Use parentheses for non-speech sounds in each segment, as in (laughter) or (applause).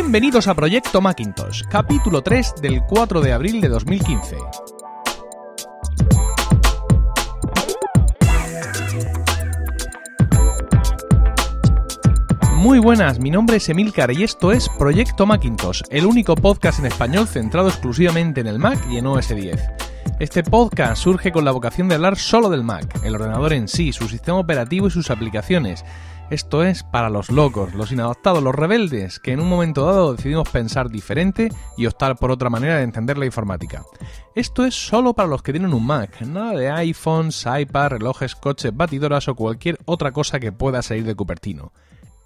Bienvenidos a Proyecto Macintosh, capítulo 3 del 4 de abril de 2015. Muy buenas, mi nombre es Emilcar y esto es Proyecto Macintosh, el único podcast en español centrado exclusivamente en el Mac y en OS 10. Este podcast surge con la vocación de hablar solo del Mac, el ordenador en sí, su sistema operativo y sus aplicaciones. Esto es para los locos, los inadaptados, los rebeldes, que en un momento dado decidimos pensar diferente y optar por otra manera de entender la informática. Esto es solo para los que tienen un Mac, nada de iPhones, iPad, relojes, coches, batidoras o cualquier otra cosa que pueda salir de Cupertino.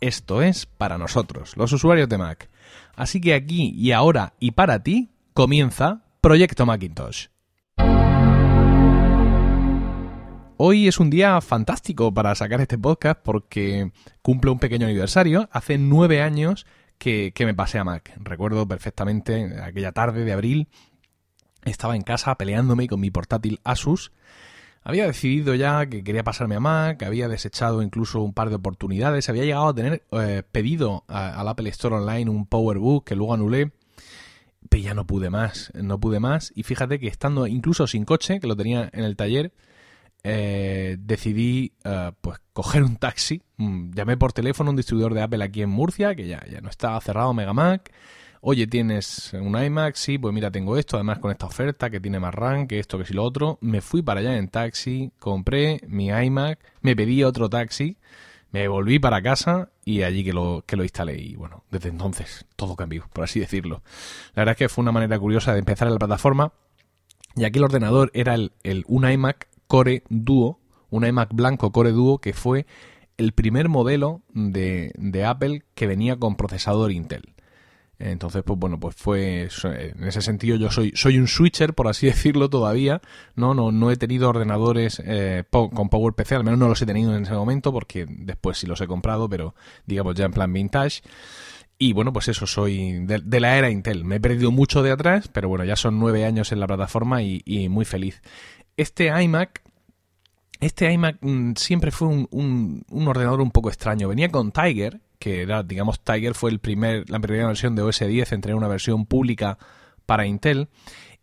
Esto es para nosotros, los usuarios de Mac. Así que aquí y ahora y para ti comienza Proyecto Macintosh. Hoy es un día fantástico para sacar este podcast porque cumple un pequeño aniversario. Hace nueve años que, me pasé a Mac. Recuerdo perfectamente aquella tarde de abril. Estaba en casa peleándome con mi portátil Asus había decidido ya que quería pasarme a Mac, había desechado incluso un par de oportunidades, había llegado a tener eh, pedido al Apple Store Online un PowerBook que luego anulé, pero ya no pude más, no pude más. Y fíjate que estando incluso sin coche, que lo tenía en el taller, eh, decidí eh, pues coger un taxi. Mm, llamé por teléfono a un distribuidor de Apple aquí en Murcia, que ya, ya no estaba cerrado Megamac oye, ¿tienes un iMac? Sí, pues mira, tengo esto, además con esta oferta que tiene más RAM, que esto, que si lo otro. Me fui para allá en taxi, compré mi iMac, me pedí otro taxi, me volví para casa y allí que lo, que lo instalé. Y bueno, desde entonces todo cambió, por así decirlo. La verdad es que fue una manera curiosa de empezar en la plataforma. Y aquí el ordenador era el, un iMac Core Duo, un iMac blanco Core Duo que fue el primer modelo de, Apple que venía con procesador Intel. Entonces, pues bueno, pues fue en ese sentido yo soy soy un switcher por así (laughs) decirlo todavía, no no no he tenido ordenadores eh, con PowerPC, al menos no los he tenido en ese momento porque después sí los he comprado, pero digamos ya en plan vintage. Y bueno, pues eso, soy de, la era Intel. Me he perdido mucho de atrás, pero bueno, ya son nueve años en la plataforma y, muy feliz. Este iMac, este iMac mm, siempre fue un, un ordenador un poco extraño. Venía con Tiger, que era, digamos, Tiger fue el primer, la primera versión de OS 10 entre una versión pública para Intel.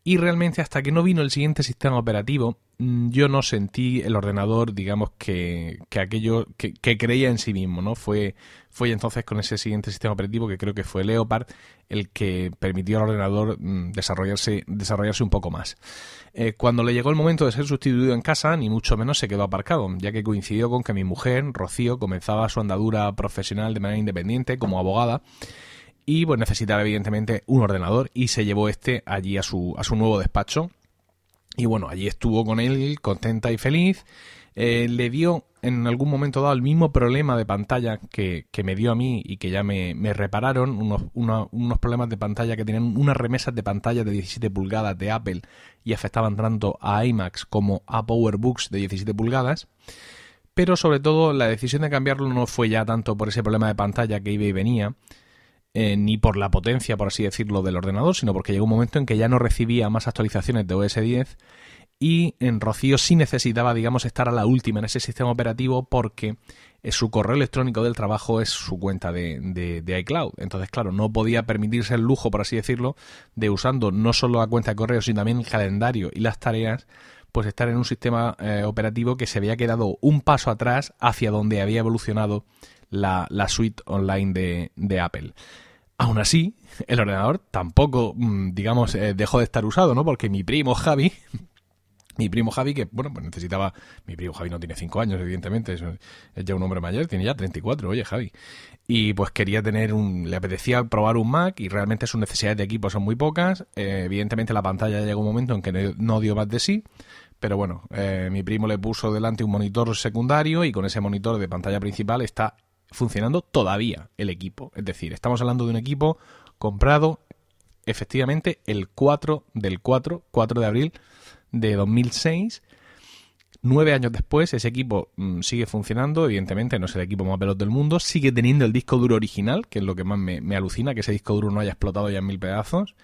Y realmente hasta que no vino el siguiente sistema operativo, mm, yo no sentí el ordenador, digamos, que, que aquello que, creía en sí mismo, ¿no? Fue, fue entonces con ese siguiente sistema operativo, que creo que fue Leopard, el que permitió al ordenador mm, desarrollarse, desarrollarse un poco más. Eh, cuando le llegó el momento de ser sustituido en casa, ni mucho menos se quedó aparcado, ya que coincidió con que mi mujer, Rocío, comenzaba su andadura profesional de manera independiente como abogada y pues necesitaba evidentemente un ordenador y se llevó este allí a su, a su nuevo despacho y bueno, allí estuvo con él contenta y feliz. Eh, le dio en algún momento dado el mismo problema de pantalla que, me dio a mí y que ya me, repararon, unos, unos, problemas de pantalla que tenían unas remesas de pantalla de 17 pulgadas de Apple y afectaban tanto a iMacs como a PowerBooks de 17 pulgadas. Pero sobre todo la decisión de cambiarlo no fue ya tanto por ese problema de pantalla que iba y venía, eh, ni por la potencia, por así decirlo, del ordenador, sino porque llegó un momento en que ya no recibía más actualizaciones de OS 10 y en Rocío sí necesitaba, digamos, estar a la última en ese sistema operativo porque eh, su correo electrónico del trabajo es su cuenta de, de, iCloud. Entonces, claro, no podía permitirse el lujo, por así decirlo, de usando no solo la cuenta de correo, sino también el calendario y las tareas, pues estar en un sistema eh, operativo que se había quedado un paso atrás hacia donde había evolucionado la, la suite online de, de Apple. Aún así, el ordenador tampoco, mm, digamos, eh, dejó de estar usado, ¿no? Porque mi primo Javi, mi primo Javi, que bueno, pues necesitaba. Mi primo Javi no tiene 5 años, evidentemente, es, ya un hombre mayor, tiene ya 34, oye, Javi. Y pues quería tener un. Le apetecía probar un Mac y realmente sus necesidades de equipo son muy pocas. Eh, evidentemente la pantalla llegó un momento en que no, dio más de sí. Pero bueno, eh, mi primo le puso delante un monitor secundario y con ese monitor de pantalla principal está funcionando todavía el equipo. Es decir, estamos hablando de un equipo comprado efectivamente el 4 del 4, 4 de abril de 2006. Nueve años después, ese equipo mm, sigue funcionando, evidentemente no es el equipo más veloz del mundo, sigue teniendo el disco duro original, que es lo que más me, alucina, que ese disco duro no haya explotado ya en mil pedazos.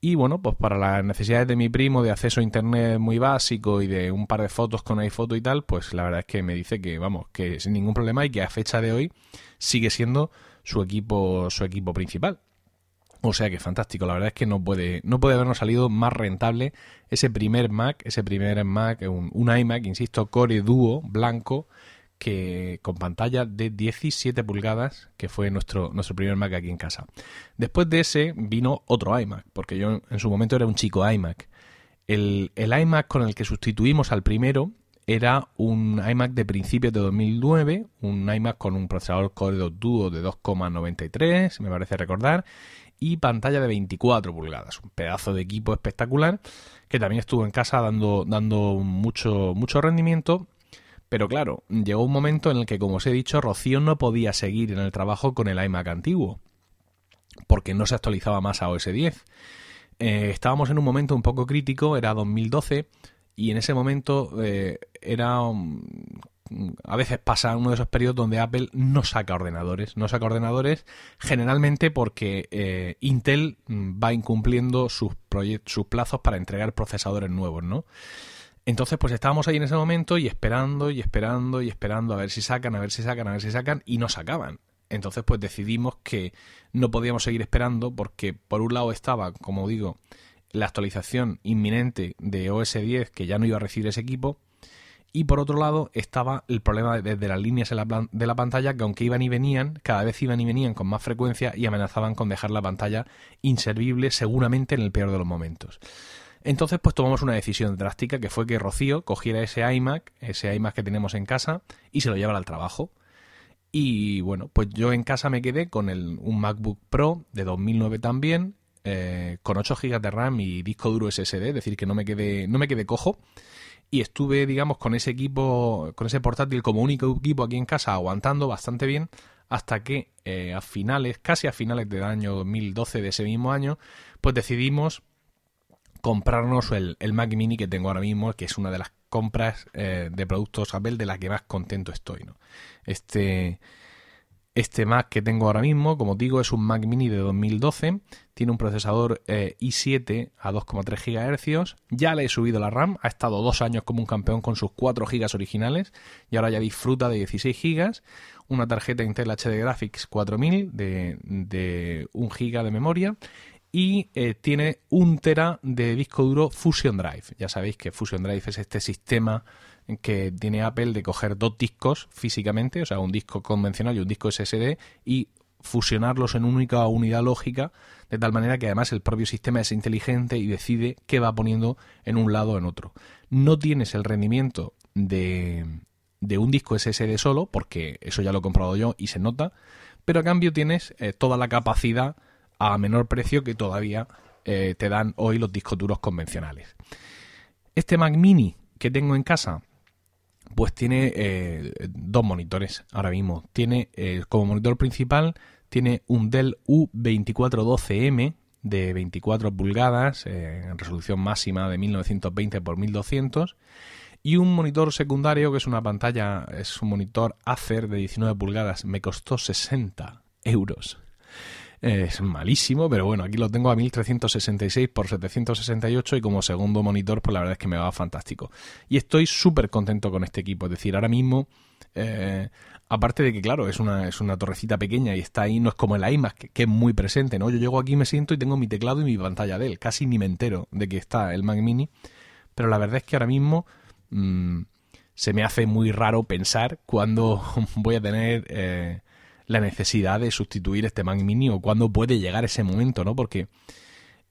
Y bueno, pues para las necesidades de mi primo de acceso a internet muy básico y de un par de fotos con iPhoto y tal, pues la verdad es que me dice que vamos, que sin ningún problema y que a fecha de hoy sigue siendo su equipo, su equipo principal. O sea que fantástico, la verdad es que no puede, no puede habernos salido más rentable ese primer Mac, ese primer Mac, un, un iMac, insisto, Core Duo blanco, que con pantalla de 17 pulgadas, que fue nuestro, nuestro primer Mac aquí en casa. Después de ese vino otro iMac, porque yo en su momento era un chico iMac. El, el iMac con el que sustituimos al primero era un iMac de principios de 2009, un iMac con un procesador Core Duo de 2,93, me parece recordar, y pantalla de 24 pulgadas, un pedazo de equipo espectacular que también estuvo en casa dando, dando mucho, mucho rendimiento pero claro, llegó un momento en el que, como os he dicho, Rocío no podía seguir en el trabajo con el iMac antiguo, porque no se actualizaba más a OS 10. Eh, estábamos en un momento un poco crítico, era 2012, y en ese momento eh, era... a veces pasa uno de esos periodos donde Apple no saca ordenadores. No saca ordenadores generalmente porque eh, Intel va incumpliendo sus, sus plazos para entregar procesadores nuevos, ¿no? Entonces, pues estábamos ahí en ese momento y esperando y esperando y esperando a ver si sacan, a ver si sacan, a ver si sacan y no sacaban. Entonces, pues decidimos que no podíamos seguir esperando porque por un lado estaba, como digo, la actualización inminente de OS 10 que ya no iba a recibir ese equipo y por otro lado estaba el problema desde las líneas de la pantalla que aunque iban y venían, cada vez iban y venían con más frecuencia y amenazaban con dejar la pantalla inservible seguramente en el peor de los momentos. Entonces, pues tomamos una decisión drástica que fue que Rocío cogiera ese iMac, ese iMac que tenemos en casa, y se lo llevara al trabajo. Y bueno, pues yo en casa me quedé con el, un MacBook Pro de 2009 también, eh, con 8 GB de RAM y disco duro SSD, es decir, que no me quedé, no me quedé cojo. Y estuve, digamos, con ese equipo, con ese portátil como único equipo aquí en casa, aguantando bastante bien, hasta que eh, a finales, casi a finales del año 2012 de ese mismo año, pues decidimos comprarnos el, Mac Mini que tengo ahora mismo, que es una de las compras eh, de productos Apple de la que más contento estoy. ¿no? Este, este Mac que tengo ahora mismo, como digo, es un Mac Mini de 2012, tiene un procesador eh, i7 a 2,3 GHz, ya le he subido la RAM, ha estado dos años como un campeón con sus 4 GB originales y ahora ya disfruta de 16 GB, una tarjeta Intel HD Graphics 4000 de, de 1 GB de memoria y eh, tiene un tera de disco duro Fusion Drive. Ya sabéis que Fusion Drive es este sistema que tiene Apple de coger dos discos físicamente, o sea, un disco convencional y un disco SSD, y fusionarlos en una única unidad lógica, de tal manera que además el propio sistema es inteligente y decide qué va poniendo en un lado o en otro. No tienes el rendimiento de, de un disco SSD solo, porque eso ya lo he comprado yo y se nota, pero a cambio tienes eh, toda la capacidad a menor precio que todavía eh, te dan hoy los discos duros convencionales. Este Mac mini que tengo en casa, pues tiene eh, dos monitores ahora mismo. Tiene eh, como monitor principal tiene un Dell U2412M de 24 pulgadas en resolución máxima de 1920 x 1200 y un monitor secundario que es una pantalla, es un monitor Acer de 19 pulgadas. Me costó 60 euros es malísimo, pero bueno, aquí lo tengo a 1366 por 768 y como segundo monitor, pues la verdad es que me va fantástico. Y estoy súper contento con este equipo, es decir, ahora mismo, eh, aparte de que, claro, es una, es una torrecita pequeña y está ahí, no es como el iMac, que, es muy presente, ¿no? Yo llego aquí, me siento y tengo mi teclado y mi pantalla de él, casi ni me entero de que está el Mac Mini, pero la verdad es que ahora mismo... Mm, se me hace muy raro pensar cuándo (laughs) voy a tener eh, la necesidad de sustituir este Mac Mini o cuándo puede llegar ese momento, ¿no? Porque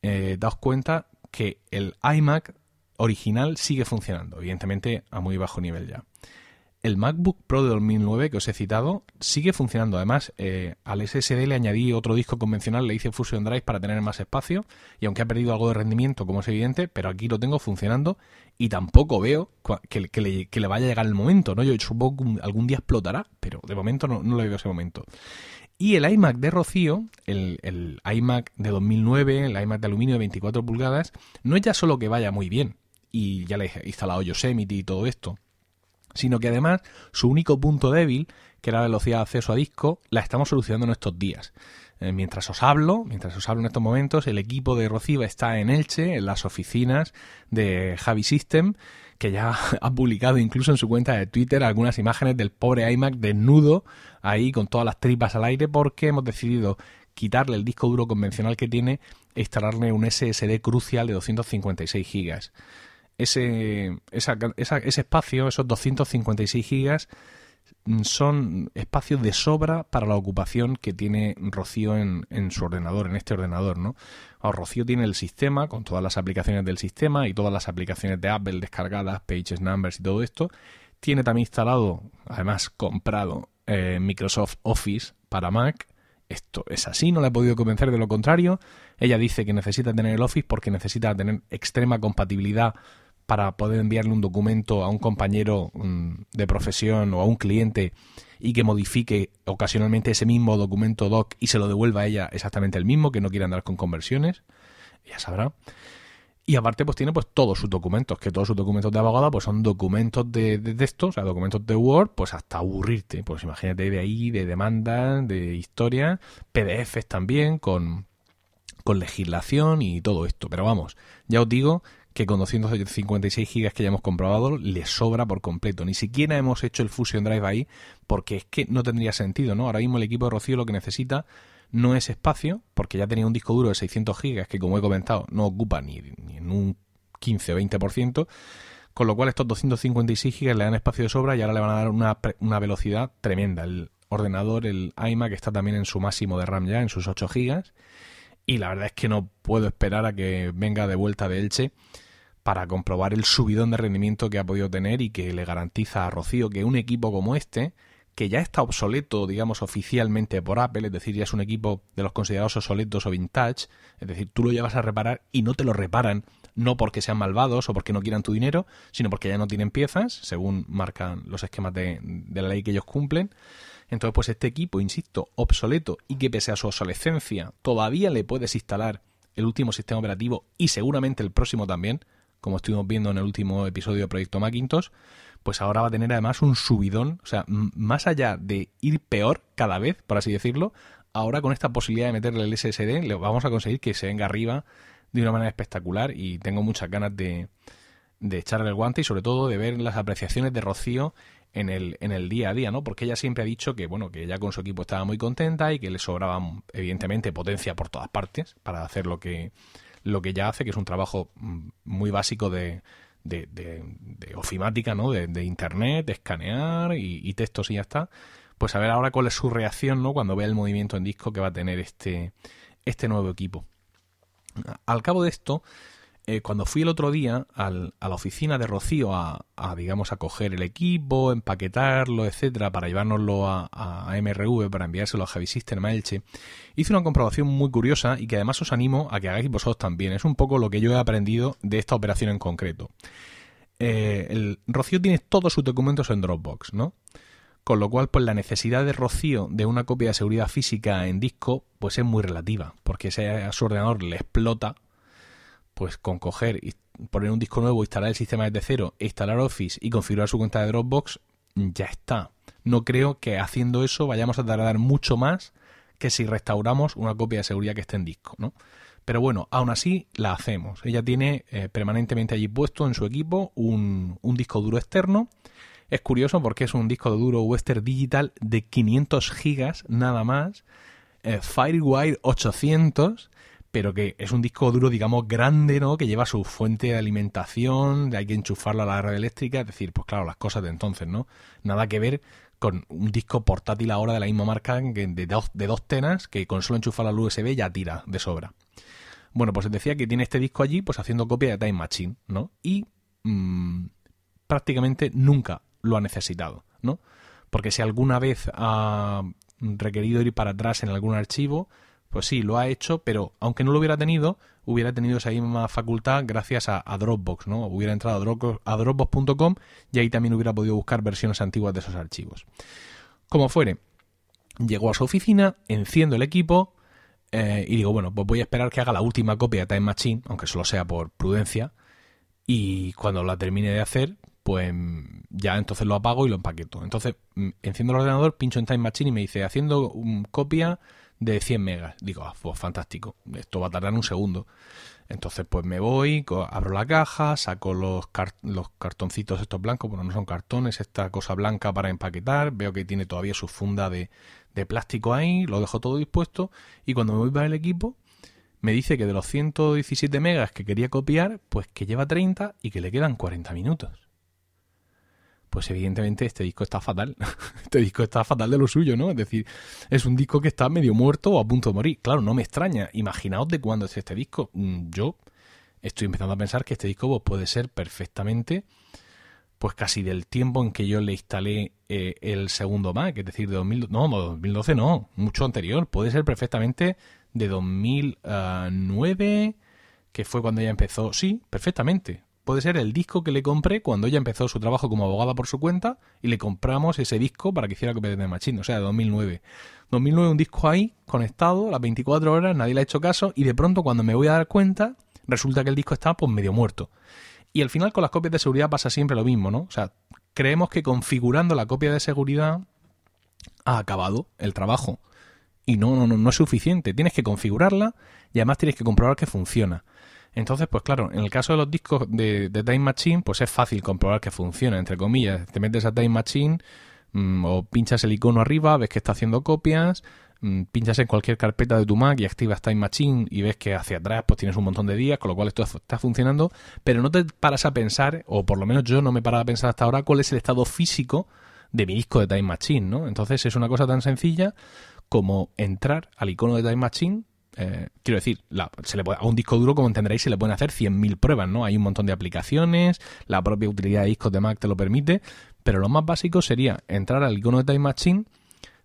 eh, daos cuenta que el iMac original sigue funcionando, evidentemente a muy bajo nivel ya. El MacBook Pro de 2009 que os he citado sigue funcionando. Además, eh, al SSD le añadí otro disco convencional, le hice Fusion Drive para tener más espacio. Y aunque ha perdido algo de rendimiento, como es evidente, pero aquí lo tengo funcionando y tampoco veo que, le, vaya a llegar el momento. ¿no? Yo supongo que algún día explotará, pero de momento no, no lo veo ese momento. Y el iMac de Rocío, el, el, iMac de 2009, el iMac de aluminio de 24 pulgadas, no es ya solo que vaya muy bien, y ya le he instalado Yosemite y todo esto, sino que además su único punto débil, que era la velocidad de acceso a disco, la estamos solucionando en estos días. Eh, mientras os hablo, mientras os hablo en estos momentos, el equipo de Rociba está en Elche, en las oficinas de Javi System, que ya (laughs) ha publicado incluso en su cuenta de Twitter algunas imágenes del pobre iMac desnudo ahí con todas las tripas al aire porque hemos decidido quitarle el disco duro convencional que tiene e instalarle un SSD crucial de 256 gigas. Ese, ese espacio, esos 256 gigas, mm, son espacios de sobra para la ocupación que tiene Rocío en, en su ordenador, en este ordenador, ¿no? Rocío tiene el sistema con todas las aplicaciones del sistema y todas las aplicaciones de Apple descargadas, Pages, Numbers y todo esto. Tiene también instalado, además comprado, eh, Microsoft Office para Mac. Esto es así, no la he podido convencer de lo contrario. Ella dice que necesita tener el Office porque necesita tener extrema compatibilidad para poder enviarle un documento a un compañero mm, de profesión o a un cliente y que modifique ocasionalmente ese mismo documento doc y se lo devuelva a ella exactamente el mismo, que no quiere andar con conversiones, ya sabrá. Y aparte, pues tiene pues todos sus documentos, que todos sus documentos de abogada pues son documentos de, de texto, o sea, documentos de Word, pues hasta aburrirte. Pues imagínate de ahí, de demandas, de historia, PDFs también, con, con legislación y todo esto. Pero vamos, ya os digo que con 256 gigas que ya hemos comprobado le sobra por completo. Ni siquiera hemos hecho el Fusion Drive ahí porque es que no tendría sentido, ¿no? Ahora mismo el equipo de Rocío lo que necesita no es espacio, porque ya tenía un disco duro de 600 gigas que, como he comentado, no ocupa ni, en un 15 o 20%, con lo cual estos 256 gigas le dan espacio de sobra y ahora le van a dar una, una velocidad tremenda. El ordenador, el iMac, está también en su máximo de RAM ya, en sus 8 gigas, y la verdad es que no puedo esperar a que venga de vuelta de Elche para comprobar el subidón de rendimiento que ha podido tener y que le garantiza a Rocío que un equipo como este que ya está obsoleto, digamos, oficialmente por Apple, es decir, ya es un equipo de los considerados obsoletos o vintage, es decir, tú lo llevas a reparar y no te lo reparan, no porque sean malvados o porque no quieran tu dinero, sino porque ya no tienen piezas, según marcan los esquemas de, de la ley que ellos cumplen. Entonces, pues este equipo, insisto, obsoleto y que pese a su obsolescencia todavía le puedes instalar el último sistema operativo y seguramente el próximo también, como estuvimos viendo en el último episodio de Proyecto Macintosh, pues ahora va a tener además un subidón, o sea, más allá de ir peor cada vez, por así decirlo, ahora con esta posibilidad de meterle el SSD, le vamos a conseguir que se venga arriba de una manera espectacular y tengo muchas ganas de, de echarle el guante y sobre todo de ver las apreciaciones de Rocío en el, en el día a día, ¿no? Porque ella siempre ha dicho que, bueno, que ella con su equipo estaba muy contenta y que le sobraba, evidentemente, potencia por todas partes para hacer lo que, lo que ella hace, que es un trabajo mm, muy básico de, de, de, ofimática, ¿no? De, internet, de escanear y, textos y ya está. Pues a ver ahora cuál es su reacción, ¿no? Cuando vea el movimiento en disco que va a tener este, este nuevo equipo. Al cabo de esto, eh, cuando fui el otro día a la oficina de Rocío a, digamos, a coger el equipo, empaquetarlo, etcétera, para llevárnoslo a, MRV, para enviárselo a Javi System a Elche, hice una comprobación muy curiosa y que además os animo a que hagáis vosotros también. Es un poco lo que yo he aprendido de esta operación en concreto. Eh, el, Rocío tiene todos sus documentos en Dropbox, ¿no? Con lo cual, pues la necesidad de Rocío de una copia de seguridad física en disco, pues es muy relativa, porque ese a su ordenador le explota pues con coger y poner un disco nuevo, instalar el sistema desde cero, instalar Office y configurar su cuenta de Dropbox, ya está. No creo que haciendo eso vayamos a tardar mucho más que si restauramos una copia de seguridad que esté en disco, ¿no? Pero bueno, aún así la hacemos. Ella tiene eh, permanentemente allí puesto en su equipo un, disco duro externo. Es curioso porque es un disco duro Western Digital de 500 gigas nada más. Eh, Firewire 800 pero que es un disco duro, digamos, grande, ¿no? Que lleva su fuente de alimentación, hay que enchufarlo a la red eléctrica, es decir, pues claro, las cosas de entonces, ¿no? Nada que ver con un disco portátil ahora de la misma marca de dos, de dos tenas que con solo enchufar la USB ya tira de sobra. Bueno, pues decía que tiene este disco allí, pues haciendo copia de Time Machine, ¿no? Y mm, prácticamente nunca lo ha necesitado, ¿no? Porque si alguna vez ha requerido ir para atrás en algún archivo, pues sí, lo ha hecho, pero aunque no lo hubiera tenido, hubiera tenido esa misma facultad gracias a, Dropbox, ¿no? Hubiera entrado a, Dropbox.com y ahí también hubiera podido buscar versiones antiguas de esos archivos. Como fuere, llegó a su oficina, enciendo el equipo eh, y digo, bueno, pues voy a esperar que haga la última copia de Time Machine, aunque solo sea por prudencia, y cuando la termine de hacer, pues ya entonces lo apago y lo empaqueto. Entonces mm, enciendo el ordenador, pincho en Time Machine y me dice, haciendo copia de 100 megas. Digo, ah, pues fantástico, esto va a tardar un segundo. Entonces, pues me voy, abro la caja, saco los, los cartoncitos estos blancos, bueno, no son cartones, esta cosa blanca para empaquetar, veo que tiene todavía su funda de, de plástico ahí, lo dejo todo dispuesto y cuando me voy para el equipo me dice que de los 117 megas que quería copiar, pues que lleva 30 y que le quedan 40 minutos pues evidentemente este disco está fatal. (laughs) este disco está fatal de lo suyo, ¿no? Es decir, es un disco que está medio muerto o a punto de morir. Claro, no me extraña. Imaginaos de cuándo es este disco. Mm, yo estoy empezando a pensar que este disco pues, puede ser perfectamente, pues casi del tiempo en que yo le instalé eh, el segundo Mac, es decir, de 2000, no, 2012 no, mucho anterior. Puede ser perfectamente de 2009, que fue cuando ya empezó. Sí, perfectamente puede ser el disco que le compré cuando ella empezó su trabajo como abogada por su cuenta y le compramos ese disco para que hiciera copia de Machine, o sea, de 2009. 2009 un disco ahí, conectado, las 24 horas, nadie le ha hecho caso y de pronto cuando me voy a dar cuenta, resulta que el disco está pues medio muerto. Y al final con las copias de seguridad pasa siempre lo mismo, ¿no? O sea, creemos que configurando la copia de seguridad ha acabado el trabajo. Y no, no, no, no es suficiente. Tienes que configurarla y además tienes que comprobar que funciona. Entonces, pues claro, en el caso de los discos de, Time Machine, pues es fácil comprobar que funciona, entre comillas. Te metes a Time Machine mm, o pinchas el icono arriba, ves que está haciendo copias, mm, pinchas en cualquier carpeta de tu Mac y activas Time Machine y ves que hacia atrás pues tienes un montón de días, con lo cual esto está funcionando, pero no te paras a pensar, o por lo menos yo no me he parado a pensar hasta ahora, cuál es el estado físico de mi disco de Time Machine, ¿no? Entonces es una cosa tan sencilla como entrar al icono de Time Machine, eh, quiero decir, se le a un disco duro, como entenderéis, se le pueden hacer 100.000 pruebas, ¿no? Hay un montón de aplicaciones, la propia utilidad de discos de Mac te lo permite, pero lo más básico sería entrar al icono de Time Machine,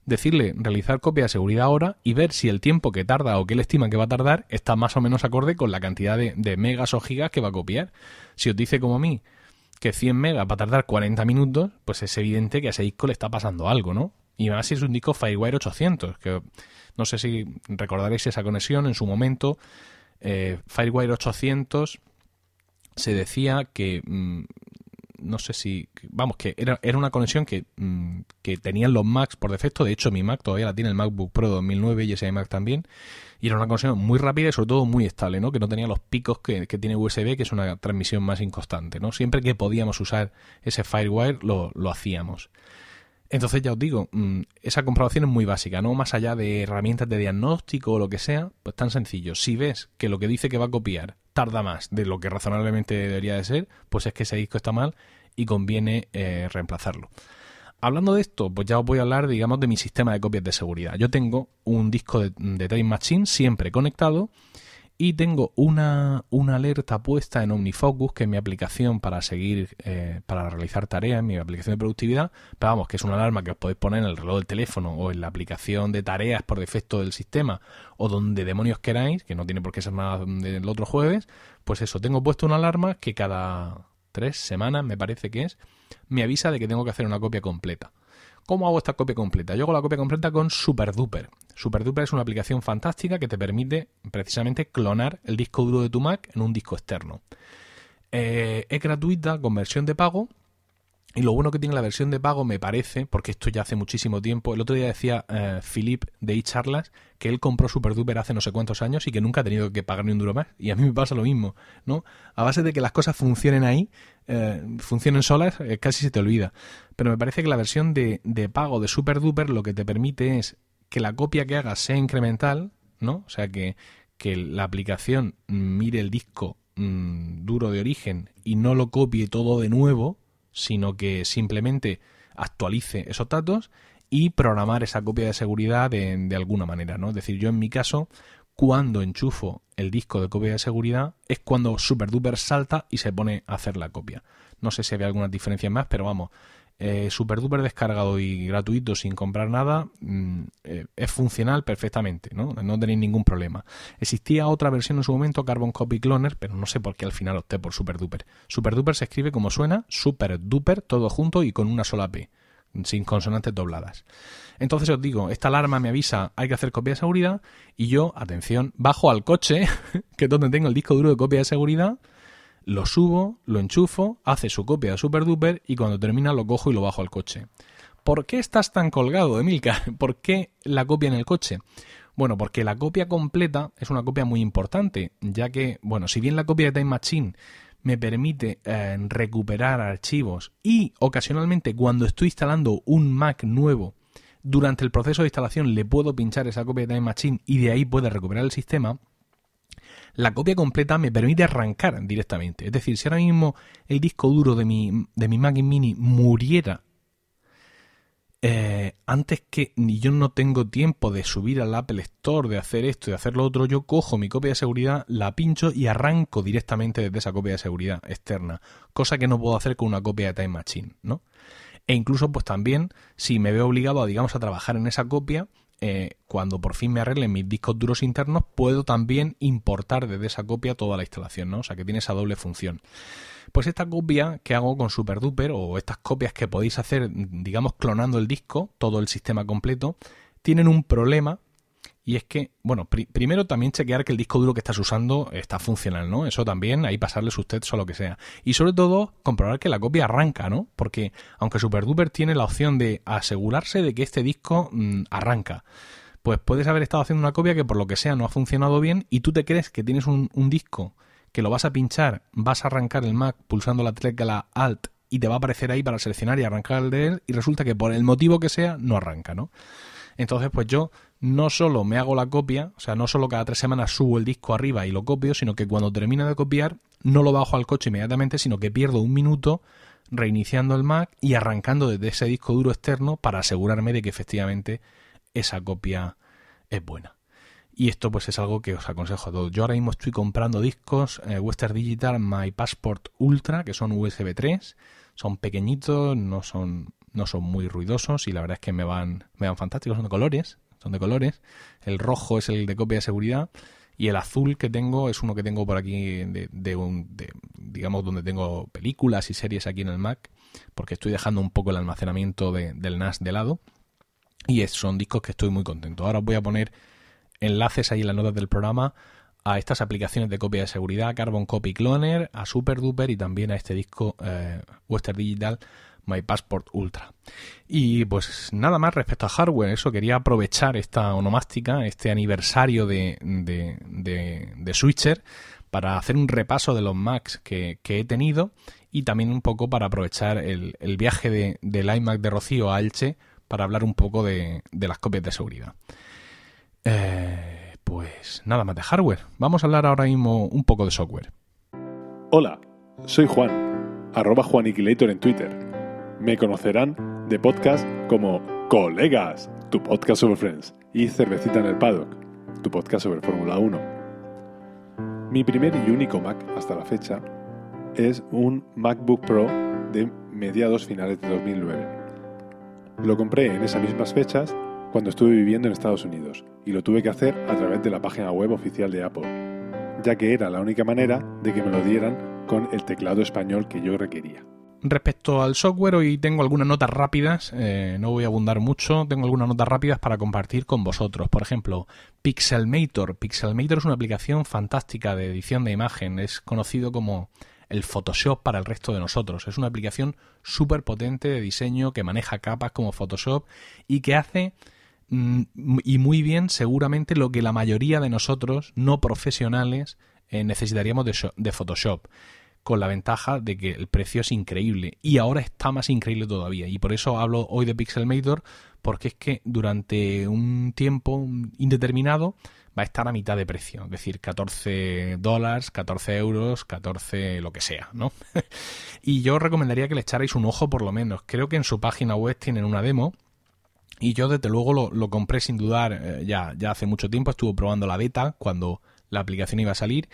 decirle realizar copia de seguridad ahora y ver si el tiempo que tarda o que él estima que va a tardar está más o menos acorde con la cantidad de, de megas o gigas que va a copiar. Si os dice como a mí que 100 megas va a tardar 40 minutos, pues es evidente que a ese disco le está pasando algo, ¿no? Y más si es un disco Firewire 800, que no sé si recordaréis esa conexión en su momento. Eh, Firewire 800 se decía que mm, no sé si vamos que era, era una conexión que, mm, que, tenían los Macs por defecto. De hecho mi Mac todavía la tiene el MacBook Pro 2009 y ese Mac también. Y era una conexión muy rápida y sobre todo muy estable no que no tenía los picos que, que tiene USB que es una transmisión más inconstante no siempre que podíamos usar ese Firewire lo, lo hacíamos entonces ya os digo, mm, esa comprobación es muy básica, no más allá de herramientas de diagnóstico o lo que sea, pues tan sencillo. Si ves que lo que dice que va a copiar tarda más de lo que razonablemente debería de ser, pues es que ese disco está mal y conviene eh, reemplazarlo. Hablando de esto, pues ya os voy a hablar, digamos, de mi sistema de copias de seguridad. Yo tengo un disco de, de Time Machine siempre conectado y tengo una, una, alerta puesta en OmniFocus, que es mi aplicación para seguir, eh, para realizar tareas, mi aplicación de productividad. Pero vamos, que es una alarma que os podéis poner en el reloj del teléfono o en la aplicación de tareas por defecto del sistema o donde demonios queráis, que no tiene por qué ser nada del otro jueves. Pues eso, tengo puesto una alarma que cada tres semanas, me parece que es, me avisa de que tengo que hacer una copia completa. ¿Cómo hago esta copia completa? Yo hago la copia completa con SuperDuper. SuperDuper es una aplicación fantástica que te permite precisamente clonar el disco duro de tu Mac en un disco externo. Eh, es gratuita con versión de pago y lo bueno que tiene la versión de pago me parece, porque esto ya hace muchísimo tiempo, el otro día decía eh, Philip de eCharlas que él compró SuperDuper hace no sé cuántos años y que nunca ha tenido que pagar ni un duro más. Y a mí me pasa lo mismo, ¿no? A base de que las cosas funcionen ahí, eh, funcionen solas, eh, casi se te olvida. Pero me parece que la versión de, de pago de SuperDuper lo que te permite es que la copia que hagas sea incremental, ¿no? O sea, que, que la aplicación mire el disco mm, duro de origen y no lo copie todo de nuevo, sino que simplemente actualice esos datos y programar esa copia de seguridad de, de, alguna manera, ¿no? Es decir, yo en mi caso, cuando enchufo el disco de copia de seguridad, es cuando SuperDuper salta y se pone a hacer la copia. No sé si había algunas diferencias más, pero vamos, eh, super duper descargado y gratuito sin comprar nada, mm, eh, es funcional perfectamente, ¿no? No tenéis ningún problema. Existía otra versión en su momento, Carbon Copy Cloner, pero no sé por qué al final opté por super duper. Super duper se escribe como suena, super duper, todo junto y con una sola P, sin consonantes dobladas. Entonces os digo, esta alarma me avisa, hay que hacer copia de seguridad, y yo, atención, bajo al coche, (laughs) que es donde tengo el disco duro de copia de seguridad, lo subo, lo enchufo, hace su copia de super duper y cuando termina lo cojo y lo bajo al coche. ¿Por qué estás tan colgado, Emilka? (laughs) ¿Por qué la copia en el coche? Bueno, porque la copia completa es una copia muy importante, ya que, bueno, si bien la copia de Time Machine me permite eh, recuperar archivos y ocasionalmente cuando estoy instalando un Mac nuevo, durante el proceso de instalación le puedo pinchar esa copia de Time Machine y de ahí puede recuperar el sistema, la copia completa me permite arrancar directamente. Es decir, si ahora mismo el disco duro de mi, de mi Mac Mini muriera eh, antes que yo no tengo tiempo de subir al Apple Store, de hacer esto, de hacer lo otro, yo cojo mi copia de seguridad, la pincho y arranco directamente desde esa copia de seguridad externa, cosa que no puedo hacer con una copia de Time Machine, ¿no? E incluso, pues también, si me veo obligado a, digamos, a trabajar en esa copia, eh, cuando por fin me arreglen mis discos duros internos, puedo también importar desde esa copia toda la instalación, ¿no? O sea que tiene esa doble función. Pues esta copia que hago con SuperDuper o estas copias que podéis hacer, digamos, clonando el disco, todo el sistema completo, tienen un problema y es que, bueno, primero también chequear que el disco duro que estás usando está funcional, ¿no? Eso también, ahí pasarle sus tests o lo que sea. Y sobre todo, comprobar que la copia arranca, ¿no? Porque aunque SuperDuper tiene la opción de asegurarse de que este disco mm, arranca, pues puedes haber estado haciendo una copia que por lo que sea no ha funcionado bien y tú te crees que tienes un, un disco que lo vas a pinchar, vas a arrancar el Mac pulsando la tecla Alt y te va a aparecer ahí para seleccionar y arrancar el de él y resulta que por el motivo que sea no arranca, ¿no? Entonces, pues yo no solo me hago la copia, o sea, no solo cada tres semanas subo el disco arriba y lo copio, sino que cuando termino de copiar no lo bajo al coche inmediatamente, sino que pierdo un minuto reiniciando el Mac y arrancando desde ese disco duro externo para asegurarme de que efectivamente esa copia es buena. Y esto pues es algo que os aconsejo a todos. Yo ahora mismo estoy comprando discos eh, Western Digital My Passport Ultra, que son USB 3. Son pequeñitos, no son, no son muy ruidosos y la verdad es que me van, me van fantásticos. Son de colores, son de colores. El rojo es el de copia de seguridad y el azul que tengo es uno que tengo por aquí de, un, digamos donde tengo películas y series aquí en el Mac porque estoy dejando un poco el almacenamiento del NAS de lado y son discos que estoy muy contento. Ahora os voy a poner enlaces ahí en las notas del programa a estas aplicaciones de copia de seguridad, Carbon Copy Cloner, a SuperDuper y también a este disco eh, Western Digital My Passport Ultra. Y pues nada más respecto a hardware, eso quería aprovechar esta onomástica, este aniversario de, de, Switcher, para hacer un repaso de los Macs que, he tenido y también un poco para aprovechar el, viaje de, del iMac de Rocío a Elche para hablar un poco de, de las copias de seguridad. Eh, pues nada más de hardware. Vamos a hablar ahora mismo un poco de software. Hola, soy Juan, arroba Juaniquilator en Twitter. Me conocerán de podcast como Colegas, tu podcast sobre Friends, y Cervecita en el Paddock, tu podcast sobre Fórmula 1. Mi primer y único Mac hasta la fecha es un MacBook Pro de mediados finales de 2009. Lo compré en esas mismas fechas cuando estuve viviendo en Estados Unidos y lo tuve que hacer a través de la página web oficial de Apple, ya que era la única manera de que me lo dieran con el teclado español que yo requería. Respecto al software, hoy tengo algunas notas rápidas, eh, no voy a abundar mucho, tengo algunas notas rápidas para compartir con vosotros. Por ejemplo, Pixelmator. Pixelmator es una aplicación fantástica de edición de imagen, es conocido como el Photoshop para el resto de nosotros. Es una aplicación súper potente de diseño que maneja capas como Photoshop y que hace Mm, y muy bien seguramente lo que la mayoría de nosotros no profesionales eh, necesitaríamos de, Photoshop con la ventaja de que el precio es increíble y ahora está más increíble todavía y por eso hablo hoy de Pixelmator porque es que durante un tiempo indeterminado va a estar a mitad de precio, es decir, 14 dólares, 14 euros, 14 lo que sea, ¿no? (laughs) y yo recomendaría que le echarais un ojo por lo menos. Creo que en su página web tienen una demo y yo desde luego lo, compré sin dudar eh, ya, ya hace mucho tiempo, estuve probando la beta cuando la aplicación iba a salir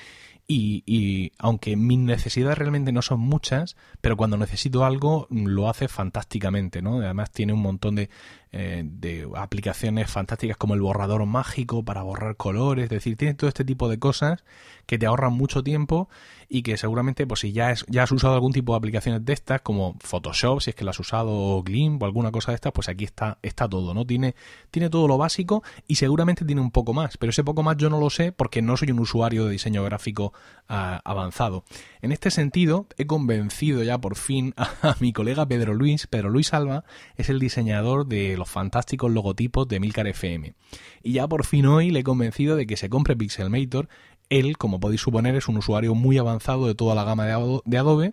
y, y, aunque mis necesidades realmente no son muchas, pero cuando necesito algo lo hace fantásticamente, ¿no? Además tiene un montón de, eh, de aplicaciones fantásticas como el borrador mágico para borrar colores, es decir, tiene todo este tipo de cosas que te ahorran mucho tiempo y que seguramente, pues si ya, es, ya has usado algún tipo de aplicaciones de estas, como Photoshop, si es que lo has usado, o Glimp o alguna cosa de estas, pues aquí está, está todo, ¿no? Tiene, tiene todo lo básico y seguramente tiene un poco más, pero ese poco más yo no lo sé porque no soy un usuario de diseño gráfico ah, avanzado. En este sentido, he convencido ya por fin (laughs) a, mi colega Pedro Luis. Pedro Luis Alba es el diseñador de los fantásticos logotipos de Milcar FM. Y ya por fin hoy le he convencido de que se compre Pixelmator. Él, como podéis suponer, es un usuario muy avanzado de toda la gama de Adobe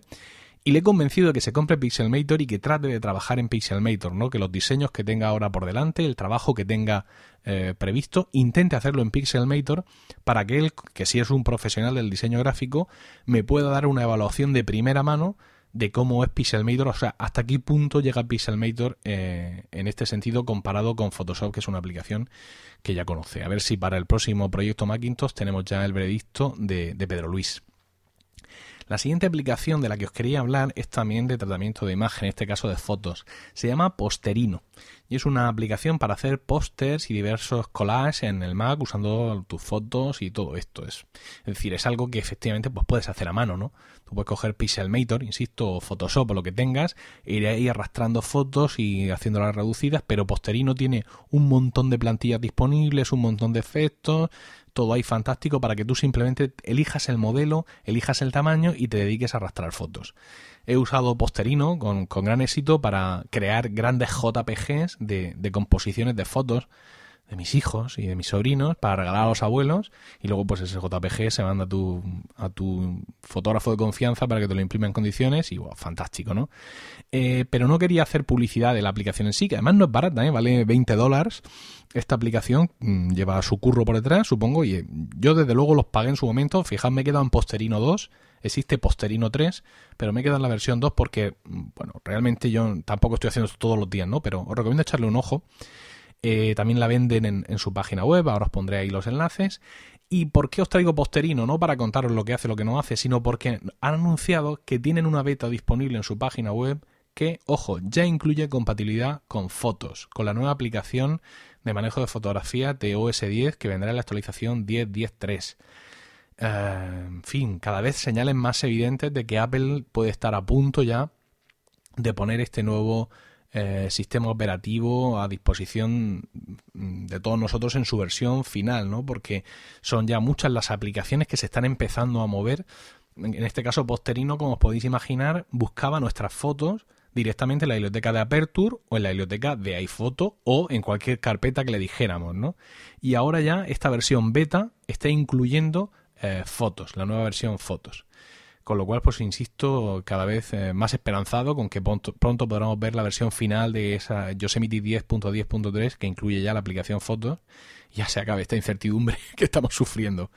y le he convencido de que se compre Pixelmator y que trate de trabajar en Pixelmator, ¿no? Que los diseños que tenga ahora por delante, el trabajo que tenga eh, previsto, intente hacerlo en Pixelmator para que él, que si es un profesional del diseño gráfico, me pueda dar una evaluación de primera mano de cómo es Pixelmator, o sea, hasta qué punto llega Pixelmator eh, en este sentido comparado con Photoshop, que es una aplicación que ya conoce. A ver si para el próximo proyecto Macintosh tenemos ya el veredicto de Pedro Luis. La siguiente aplicación de la que os quería hablar es también de tratamiento de imagen, en este caso de fotos. Se llama Posterino y es una aplicación para hacer pósters y diversos collages en el Mac usando tus fotos y todo esto. Es, es decir, es algo que efectivamente pues, puedes hacer a mano, ¿no? Tú puedes coger Pixelmator, insisto, o Photoshop o lo que tengas, e ir ahí arrastrando fotos y haciéndolas reducidas, pero Posterino tiene un montón de plantillas disponibles, un montón de efectos, todo ahí fantástico para que tú simplemente elijas el modelo, elijas el tamaño y te dediques a arrastrar fotos. He usado Posterino con, gran éxito para crear grandes JPGs de, de composiciones de fotos de mis hijos y de mis sobrinos para regalar a los abuelos y luego pues ese JPG se manda a tu, a tu fotógrafo de confianza para que te lo imprima en condiciones y wow, fantástico, ¿no? Eh, pero no quería hacer publicidad de la aplicación en sí, que además no es barata, ¿eh? vale 20 dólares. Esta aplicación mm, lleva su curro por detrás, supongo, y eh, yo desde luego los pagué en su momento. Fijad, me en Posterino 2, existe Posterino 3, pero me he quedado en la versión 2 porque, mm, bueno, realmente yo tampoco estoy haciendo esto todos los días, ¿no? Pero os recomiendo echarle un ojo. Eh, también la venden en, su página web, ahora os pondré ahí los enlaces. ¿Y por qué os traigo Posterino? No para contaros lo que hace, lo que no hace, sino porque han anunciado que tienen una beta disponible en su página web que, ojo, ya incluye compatibilidad con fotos, con la nueva aplicación de manejo de fotografía de OS 10 que vendrá en la actualización 10.10.3. Eh, en fin, cada vez señales más evidentes de que Apple puede estar a punto ya de poner este nuevo eh, sistema operativo a disposición de todos nosotros en su versión final, ¿no? Porque son ya muchas las aplicaciones que se están empezando a mover. En este caso, Posterino, como os podéis imaginar, buscaba nuestras fotos directamente en la biblioteca de Aperture o en la biblioteca de iPhoto o en cualquier carpeta que le dijéramos, ¿no? Y ahora ya esta versión beta está incluyendo eh, fotos, la nueva versión fotos. Con lo cual, pues insisto, cada vez eh, más esperanzado con que pronto, podremos ver la versión final de esa Yosemite 10.10.3 que incluye ya la aplicación Fotos. Ya se acabe esta incertidumbre (laughs) que estamos sufriendo.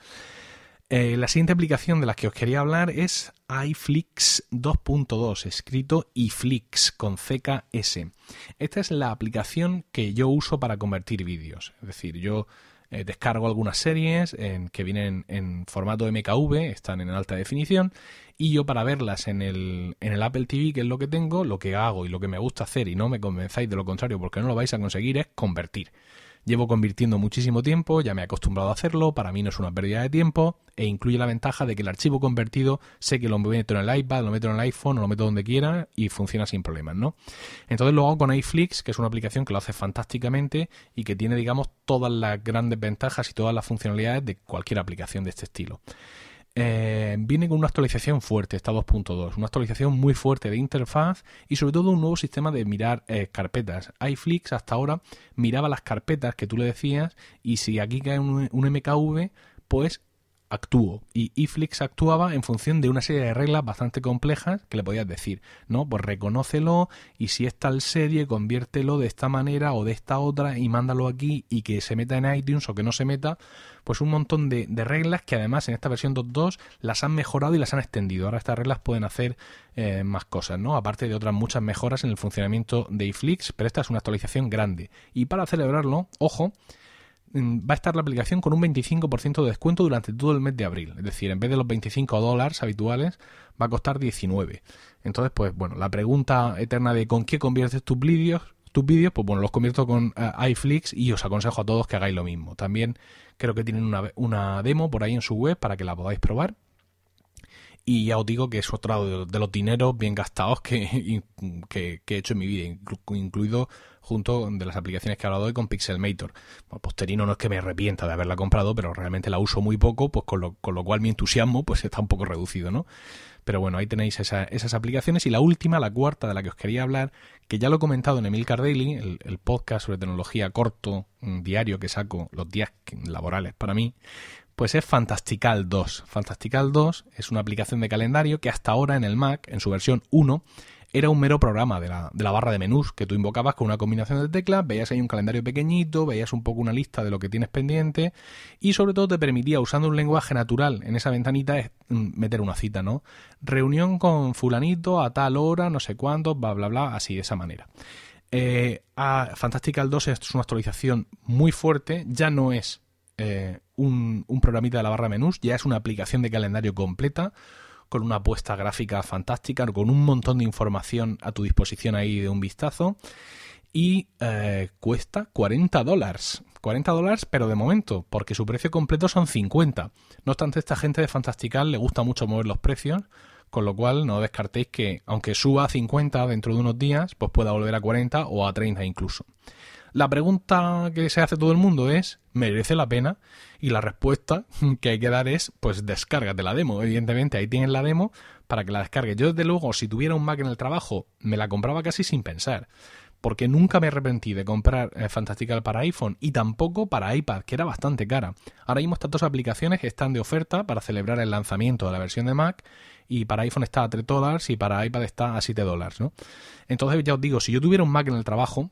Eh, la siguiente aplicación de la que os quería hablar es iFlix 2.2, escrito iFlix con CKS. Esta es la aplicación que yo uso para convertir vídeos. Es decir, yo eh, descargo algunas series en, que vienen en formato MKV, están en alta definición, y yo para verlas en el, en el Apple TV, que es lo que tengo, lo que hago y lo que me gusta hacer, y no me convenzáis de lo contrario porque no lo vais a conseguir, es convertir. Llevo convirtiendo muchísimo tiempo, ya me he acostumbrado a hacerlo, para mí no es una pérdida de tiempo e incluye la ventaja de que el archivo convertido sé que lo meto en el iPad, lo meto en el iPhone o lo meto donde quiera y funciona sin problemas, ¿no? Entonces lo hago con iFlix, que es una aplicación que lo hace fantásticamente y que tiene, digamos, todas las grandes ventajas y todas las funcionalidades de cualquier aplicación de este estilo. Eh, viene con una actualización fuerte, está 2.2, una actualización muy fuerte de interfaz y sobre todo un nuevo sistema de mirar eh, carpetas. iFlix hasta ahora miraba las carpetas que tú le decías y si aquí cae un, un MKV, pues actúo. Y iFlix actuaba en función de una serie de reglas bastante complejas que le podías decir, ¿no? Pues reconócelo y si es tal serie, conviértelo de esta manera o de esta otra y mándalo aquí y que se meta en iTunes o que no se meta. Pues un montón de, reglas que además en esta versión 2.2 las han mejorado y las han extendido. Ahora estas reglas pueden hacer eh, más cosas, ¿no? Aparte de otras muchas mejoras en el funcionamiento de iFlix, pero esta es una actualización grande. Y para celebrarlo, ojo, va a estar la aplicación con un 25% de descuento durante todo el mes de abril. Es decir, en vez de los 25 dólares habituales, va a costar 19. Entonces, pues bueno, la pregunta eterna de ¿con qué conviertes tus vídeos? Tus vídeos, pues bueno, los convierto con uh, iFlix y os aconsejo a todos que hagáis lo mismo. También creo que tienen una, una demo por ahí en su web para que la podáis probar Y ya os digo que es otro de los dineros bien gastados (laughs) que, que, he hecho en mi vida, incluido junto de las aplicaciones que he hablado hoy con Pixelmator. Bueno, Posterino no es que me arrepienta de haberla comprado, pero realmente la uso muy poco, pues con lo, con lo cual mi entusiasmo (laughs) pues está un poco reducido, ¿no? Pero bueno, ahí tenéis esas aplicaciones. Y la última, la cuarta de la que os quería hablar, que ya lo he comentado en Emil Daily, el, el podcast sobre tecnología corto, diario que saco los días laborales para mí, pues es Fantastical 2. Fantastical 2 es una aplicación de calendario que hasta ahora en el Mac, en su versión 1, era un mero programa de la, de la, barra de menús que tú invocabas con una combinación de teclas, veías ahí un calendario pequeñito, veías un poco una lista de lo que tienes pendiente y sobre todo te permitía, usando un lenguaje natural en esa ventanita, mm, meter una cita, ¿no? Reunión con fulanito a tal hora, no sé cuánto, bla, bla, bla, así de esa manera. Eh, Fantastical 2 es una actualización muy fuerte, ya no es eh, un, un programita de la barra menús, ya es una aplicación de calendario completa con una apuesta gráfica fantástica, con un montón de información a tu disposición ahí de un vistazo. Y eh, cuesta 40 dólares. 40 dólares, pero de momento, porque su precio completo son 50. No obstante, esta gente de Fantastical le gusta mucho mover los precios, con lo cual no descartéis que, aunque suba a 50 dentro de unos días, pues pueda volver a 40 o a 30 incluso. La pregunta que se hace todo el mundo es, ¿merece la pena? Y la respuesta que hay que dar es, pues descárgate la demo. Evidentemente, ahí tienes la demo para que la descargues. Yo, desde luego, si tuviera un Mac en el trabajo, me la compraba casi sin pensar. Porque nunca me arrepentí de comprar eh, Fantastical para iPhone y tampoco para iPad, que era bastante cara. Ahora mismo estas dos aplicaciones están de oferta para celebrar el lanzamiento de la versión de Mac y para iPhone está a 3 dólares y para iPad está a 7 dólares, ¿no? Entonces ya os digo, si yo tuviera un Mac en el trabajo,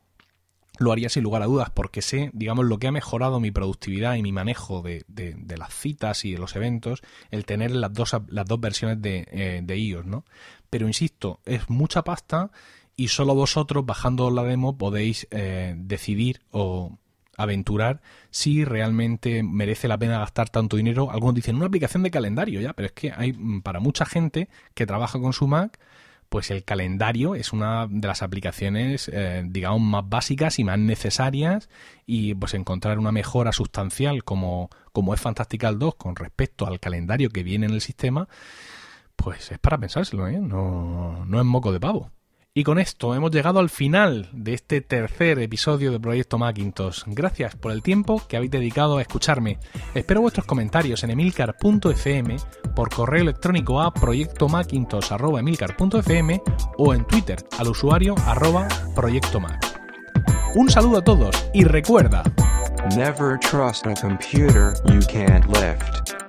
lo haría sin lugar a dudas, porque sé, digamos, lo que ha mejorado mi productividad y mi manejo de, de, las citas y de los eventos, el tener las dos, las dos versiones de, eh, de iOS, ¿no? Pero insisto, es mucha pasta y solo vosotros, bajando la demo, podéis eh, decidir o aventurar si realmente merece la pena gastar tanto dinero. Algunos dicen una aplicación de calendario, ya, pero es que hay mm, para mucha gente que trabaja con su Mac pues el calendario es una de las aplicaciones, eh, digamos, más básicas y más necesarias y pues encontrar una mejora sustancial como, como es Fantastical 2 con respecto al calendario que viene en el sistema, pues es para pensárselo, ¿eh? No, no es moco de pavo. Y con esto hemos llegado al final de este tercer episodio de Proyecto Macintosh. Gracias por el tiempo que habéis dedicado a escucharme. Espero vuestros comentarios en emilcar.fm, por correo electrónico a proyectomacintosh.emilcar.fm o en Twitter al usuario arroba proyectomac. Un saludo a todos y recuerda... Never trust a computer you can't lift.